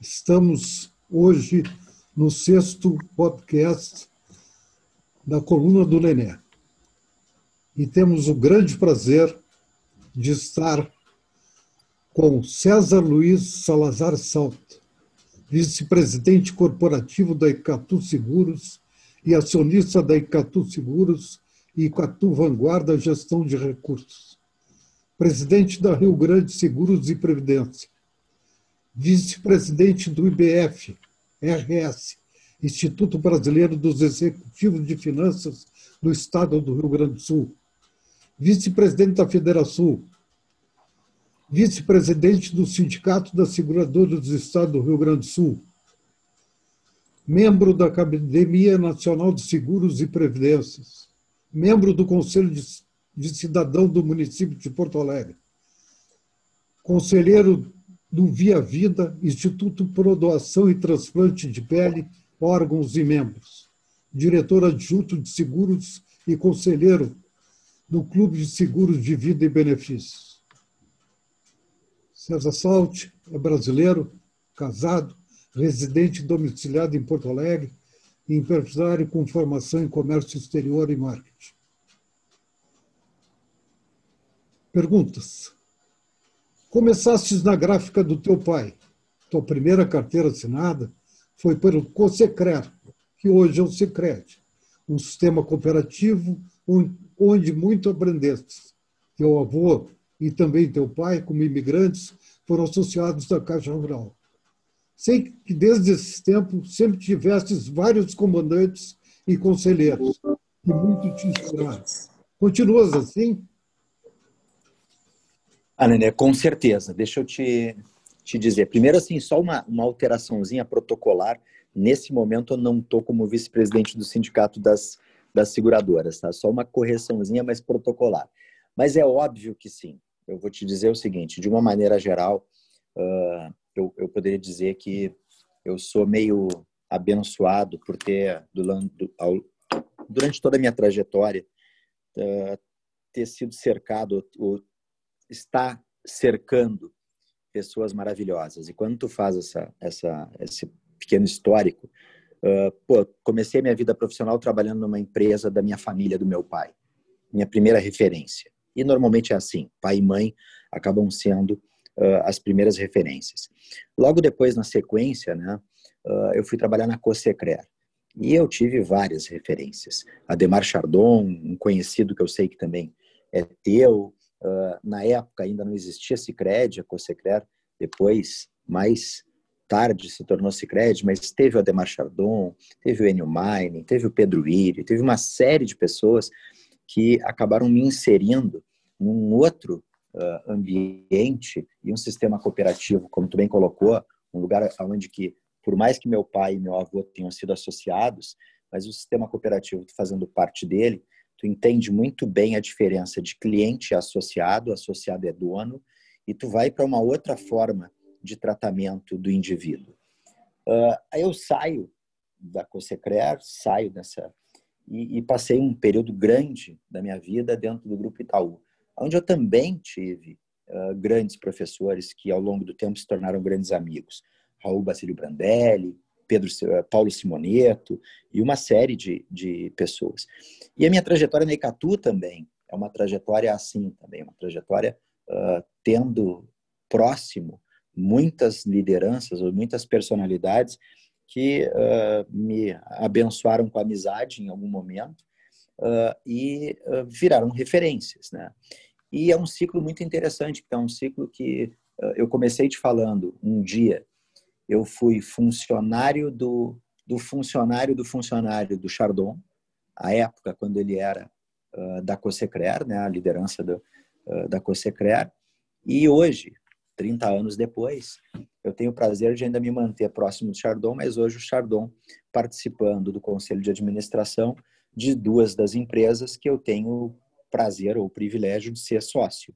Estamos hoje no sexto podcast da coluna do Lené. E temos o grande prazer de estar com César Luiz Salazar Salto, vice-presidente corporativo da Icatu Seguros e acionista da Icatu Seguros e Icatu Vanguarda Gestão de Recursos, presidente da Rio Grande Seguros e Previdência, vice-presidente do IBF, RS, Instituto Brasileiro dos Executivos de Finanças do Estado do Rio Grande do Sul, vice-presidente da Federação, vice-presidente do Sindicato das Seguradoras do Estado do Rio Grande do Sul, membro da Academia Nacional de Seguros e Previdências, membro do Conselho de Cidadão do município de Porto Alegre, conselheiro do Via Vida, Instituto Pro Doação e Transplante de Pele, órgãos e membros, diretor adjunto de seguros e conselheiro do Clube de Seguros de Vida e Benefícios. César Salte é brasileiro, casado, residente domiciliado em Porto Alegre, empresário com formação em comércio exterior e marketing. Perguntas. Começastes na gráfica do teu pai. Tua primeira carteira assinada foi pelo Cosecrer, que hoje é o Secret, um sistema cooperativo onde muito aprendeste. Teu avô e também teu pai, como imigrantes, foram associados da Caixa Rural. Sei que desde esse tempo sempre tivestes vários comandantes e conselheiros que muito te inspiraram. Continuas assim? Ah, Nené, com certeza. Deixa eu te, te dizer. Primeiro, assim, só uma, uma alteraçãozinha protocolar. Nesse momento, eu não estou como vice-presidente do Sindicato das, das Seguradoras, tá? Só uma correçãozinha, mas protocolar. Mas é óbvio que sim. Eu vou te dizer o seguinte: de uma maneira geral, uh, eu, eu poderia dizer que eu sou meio abençoado por ter, durante, toda a minha trajetória, uh, ter sido cercado, ou está cercando pessoas maravilhosas. E quando tu faz essa, essa, esse pequeno histórico, uh, pô, comecei minha vida profissional trabalhando numa empresa da minha família, do meu pai. Minha primeira referência. E normalmente é assim, pai e mãe acabam sendo uh, as primeiras referências. Logo depois, na sequência, né, uh, eu fui trabalhar na Cosecrer. E eu tive várias referências. Ademar Chardon, um conhecido que eu sei que também é teu, Uh, na época ainda não existia Cicred, a Cosecrer, depois, mais tarde, se tornou Cicred, mas teve o Ademar Chardon, teve o Enio Mining, teve o Pedro Iri, teve uma série de pessoas que acabaram me inserindo num outro uh, ambiente e um sistema cooperativo, como tu bem colocou, um lugar onde que, por mais que meu pai e meu avô tenham sido associados, mas o sistema cooperativo, fazendo parte dele, tu entende muito bem a diferença de cliente e associado, associado é dono, e tu vai para uma outra forma de tratamento do indivíduo. Uh, aí eu saio da Cosecrer, saio dessa e, e, passei um período grande da minha vida dentro do Grupo Itaú, onde eu também tive uh, grandes professores que ao longo do tempo se tornaram grandes amigos. Raul Basílio Brandelli, Pedro, eh, Paulo Simoneto e uma série de, de pessoas. E a minha trajetória na Icatu também é uma trajetória assim também, uma trajetória uh, tendo próximo muitas lideranças ou muitas personalidades que uh, me abençoaram com amizade em algum momento uh, e viraram referências, né? E é um ciclo muito interessante, porque é um ciclo que eu comecei te falando um dia eu fui funcionário do, do funcionário do funcionário do Chardon, a época quando ele era uh, da Cosecrer, né, a liderança do, uh, da Cosecrer, e hoje, 30 anos depois, eu tenho o prazer de ainda me manter próximo do Chardon, mas hoje o Chardon participando do conselho de administração de duas das empresas que eu tenho prazer ou privilégio de ser sócio.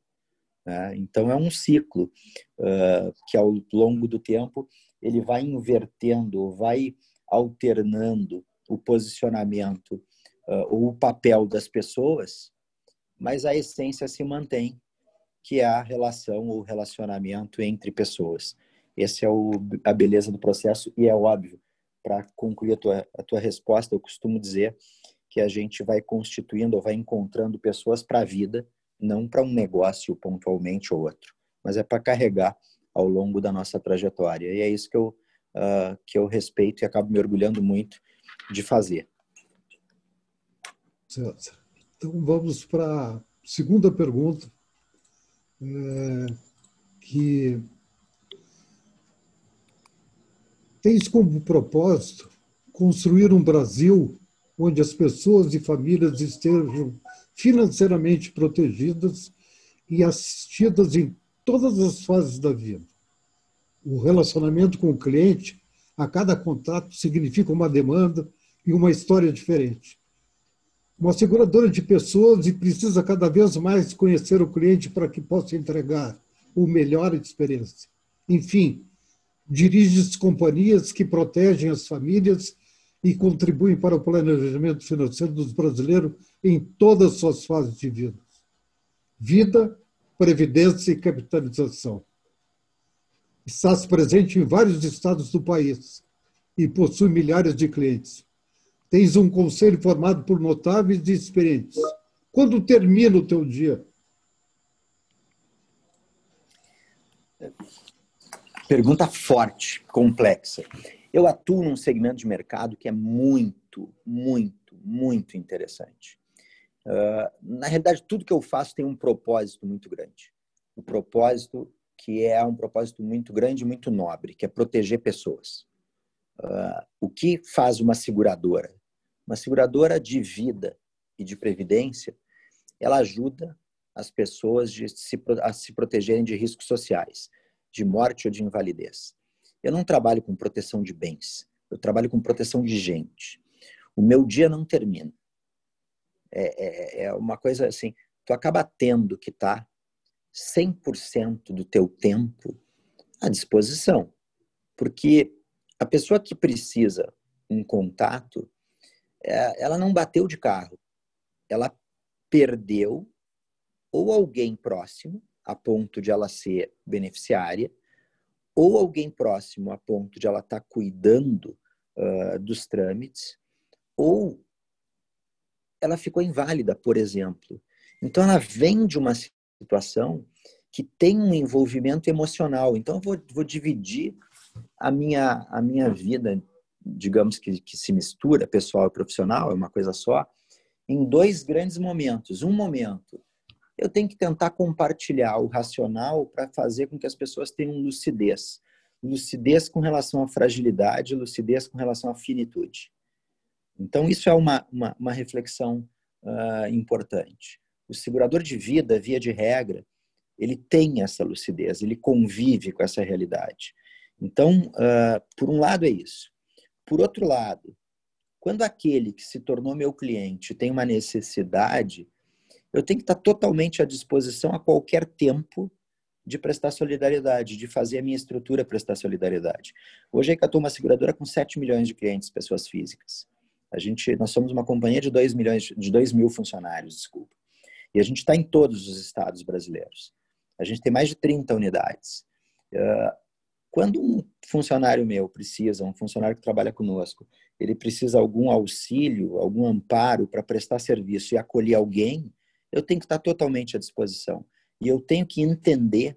Né? Então é um ciclo uh, que ao longo do tempo ele vai invertendo, vai alternando o posicionamento uh, ou o papel das pessoas, mas a essência se mantém, que é a relação ou relacionamento entre pessoas. Esse é o, a beleza do processo e é óbvio. Para concluir a tua, a tua resposta, eu costumo dizer que a gente vai constituindo ou vai encontrando pessoas para a vida, não para um negócio pontualmente ou outro, mas é para carregar ao longo da nossa trajetória. E é isso que eu, uh, que eu respeito e acabo me orgulhando muito de fazer. Então vamos para a segunda pergunta, é, que tens como propósito construir um Brasil onde as pessoas e famílias estejam financeiramente protegidas e assistidas em todas as fases da vida. O relacionamento com o cliente, a cada contato, significa uma demanda e uma história diferente. Uma seguradora de pessoas e precisa cada vez mais conhecer o cliente para que possa entregar o melhor experiência. Enfim, dirige companhias que protegem as famílias e contribuem para o planejamento financeiro dos brasileiros em todas as suas fases de vida. Vida, previdência e capitalização. Estás presente em vários estados do país e possui milhares de clientes. Tens um conselho formado por notáveis e experientes. Quando termina o teu dia? Pergunta forte, complexa. Eu atuo num segmento de mercado que é muito, muito, muito interessante. Uh, na realidade, tudo que eu faço tem um propósito muito grande. O propósito que é um propósito muito grande, muito nobre, que é proteger pessoas. Uh, o que faz uma seguradora? Uma seguradora de vida e de previdência, ela ajuda as pessoas se, a se protegerem de riscos sociais, de morte ou de invalidez. Eu não trabalho com proteção de bens, eu trabalho com proteção de gente. O meu dia não termina. É, é, é uma coisa assim, tu acaba tendo que estar tá 100% do teu tempo à disposição. Porque a pessoa que precisa um contato, é, ela não bateu de carro, ela perdeu ou alguém próximo, a ponto de ela ser beneficiária, ou alguém próximo a ponto de ela estar tá cuidando uh, dos trâmites, ou ela ficou inválida, por exemplo. Então, ela vem de uma situação que tem um envolvimento emocional. Então, eu vou, vou dividir a minha, a minha vida, digamos que, que se mistura, pessoal e profissional, é uma coisa só, em dois grandes momentos. Um momento eu tenho que tentar compartilhar o racional para fazer com que as pessoas tenham lucidez. Lucidez com relação à fragilidade, lucidez com relação à finitude. Então, isso é uma, uma, uma reflexão uh, importante. O segurador de vida, via de regra, ele tem essa lucidez, ele convive com essa realidade. Então, uh, por um lado é isso. Por outro lado, quando aquele que se tornou meu cliente tem uma necessidade, eu tenho que estar totalmente à disposição a qualquer tempo de prestar solidariedade, de fazer a minha estrutura prestar solidariedade. Hoje a Icatu é uma seguradora com 7 milhões de clientes, pessoas físicas. A gente, nós somos uma companhia de 2 milhões, de 2 mil funcionários, desculpa. E a gente está em todos os estados brasileiros. A gente tem mais de 30 unidades. Ah, quando um funcionário meu precisa, um funcionário que trabalha conosco, ele precisa algum auxílio, algum amparo para prestar serviço e acolher alguém, eu tenho que estar totalmente à disposição. E eu tenho que entender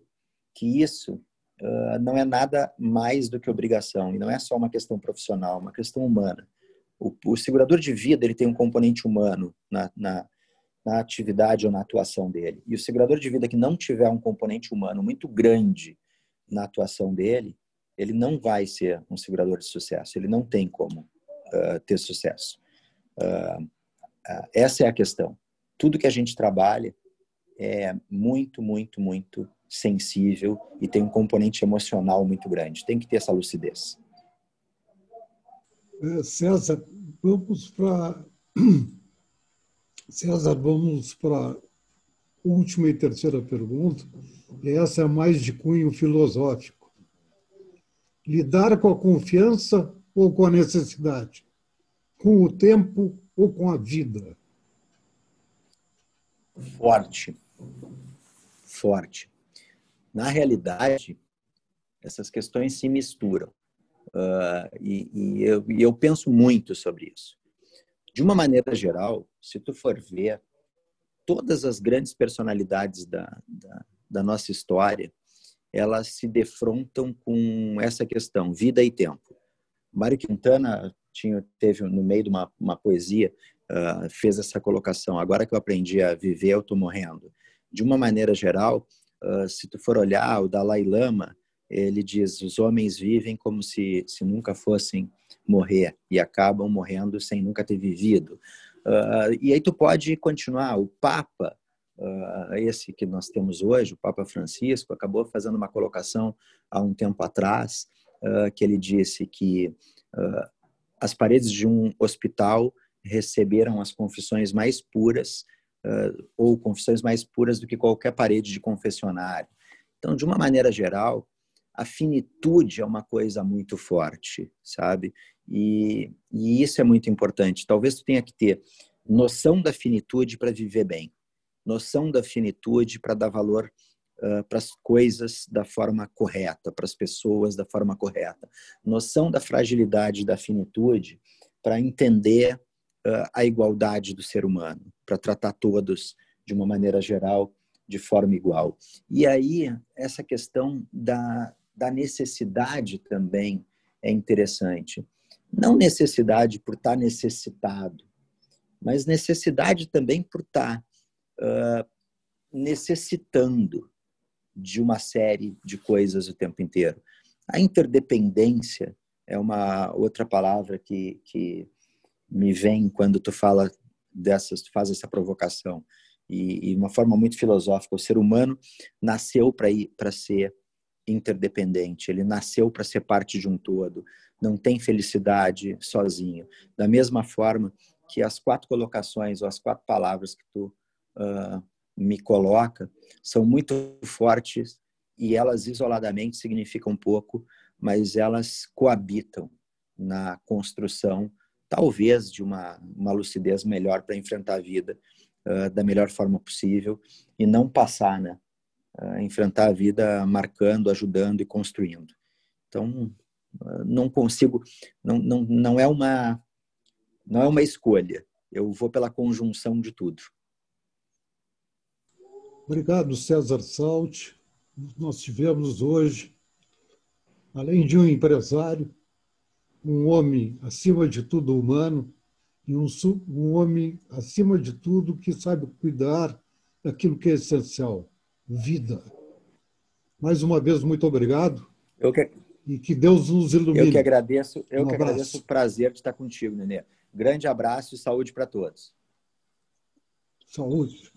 que isso uh, não é nada mais do que obrigação, e não é só uma questão profissional, é uma questão humana. O, o segurador de vida ele tem um componente humano na, na, na atividade ou na atuação dele. E o segurador de vida que não tiver um componente humano muito grande na atuação dele, ele não vai ser um segurador de sucesso. Ele não tem como uh, ter sucesso. Uh, uh, essa é a questão tudo que a gente trabalha é muito, muito, muito sensível e tem um componente emocional muito grande. Tem que ter essa lucidez. É, César, vamos para César, vamos para a última e terceira pergunta. Essa é mais de cunho filosófico. Lidar com a confiança ou com a necessidade? Com o tempo ou com a vida? forte. Forte. Na realidade, Essas questões se misturam. Uh, e, e, eu, eu, penso muito sobre isso. De uma maneira geral, se tu for ver todas as grandes personalidades da, da, da nossa história, elas se defrontam com essa questão, vida e tempo. Mário Quintana tinha, teve no meio de uma, uma poesia, uh, fez essa colocação, agora que eu aprendi a viver, eu estou morrendo. De uma maneira geral, uh, se tu for olhar o Dalai Lama, ele diz: os homens vivem como se, se nunca fossem morrer e acabam morrendo sem nunca ter vivido. Uh, e aí tu pode continuar. O Papa, uh, esse que nós temos hoje, o Papa Francisco, acabou fazendo uma colocação há um tempo atrás, uh, que ele disse que as paredes de um hospital receberam as confissões mais puras, ou confissões mais puras do que qualquer parede de confessionário. Então, de uma maneira geral, a finitude é uma coisa muito forte, sabe? E, e isso é muito importante. Talvez tu tenha que ter noção da finitude para viver bem, noção da finitude para dar valor uh, para as coisas da forma correta, para as pessoas da forma correta, noção da fragilidade da finitude para entender uh, a igualdade do ser humano, para tratar todos de uma maneira geral de forma igual. E aí essa questão da da necessidade também é interessante. Não necessidade por estar necessitado, mas necessidade também por estar uh, necessitando de uma série de coisas o tempo inteiro. A interdependência é uma outra palavra que, que me vem quando tu fala dessas, tu faz essa provocação. E, e uma forma muito filosófica, o ser humano nasceu para ser interdependente, ele nasceu para ser parte de um todo, não tem felicidade sozinho. Da mesma forma que as quatro colocações ou as quatro palavras que tu uh, me coloca são muito fortes e elas isoladamente significam pouco, mas elas coabitam na construção, talvez, de uma, uma lucidez melhor para enfrentar a vida uh, da melhor forma possível e não passar, né? Enfrentar a vida marcando, ajudando e construindo. Então, não consigo, não, não, não é uma não é uma escolha. Eu vou pela conjunção de tudo. Obrigado, César Salt. Nós tivemos hoje, além de um empresário, um homem acima de tudo humano e um, um homem acima de tudo que sabe cuidar daquilo que é essencial, vida. Mais uma vez, muito obrigado. Eu que... E que Deus nos ilumine. Eu que agradeço, eu um que agradeço o prazer de estar contigo, Nenê. Grande abraço e saúde para todos. Saúde.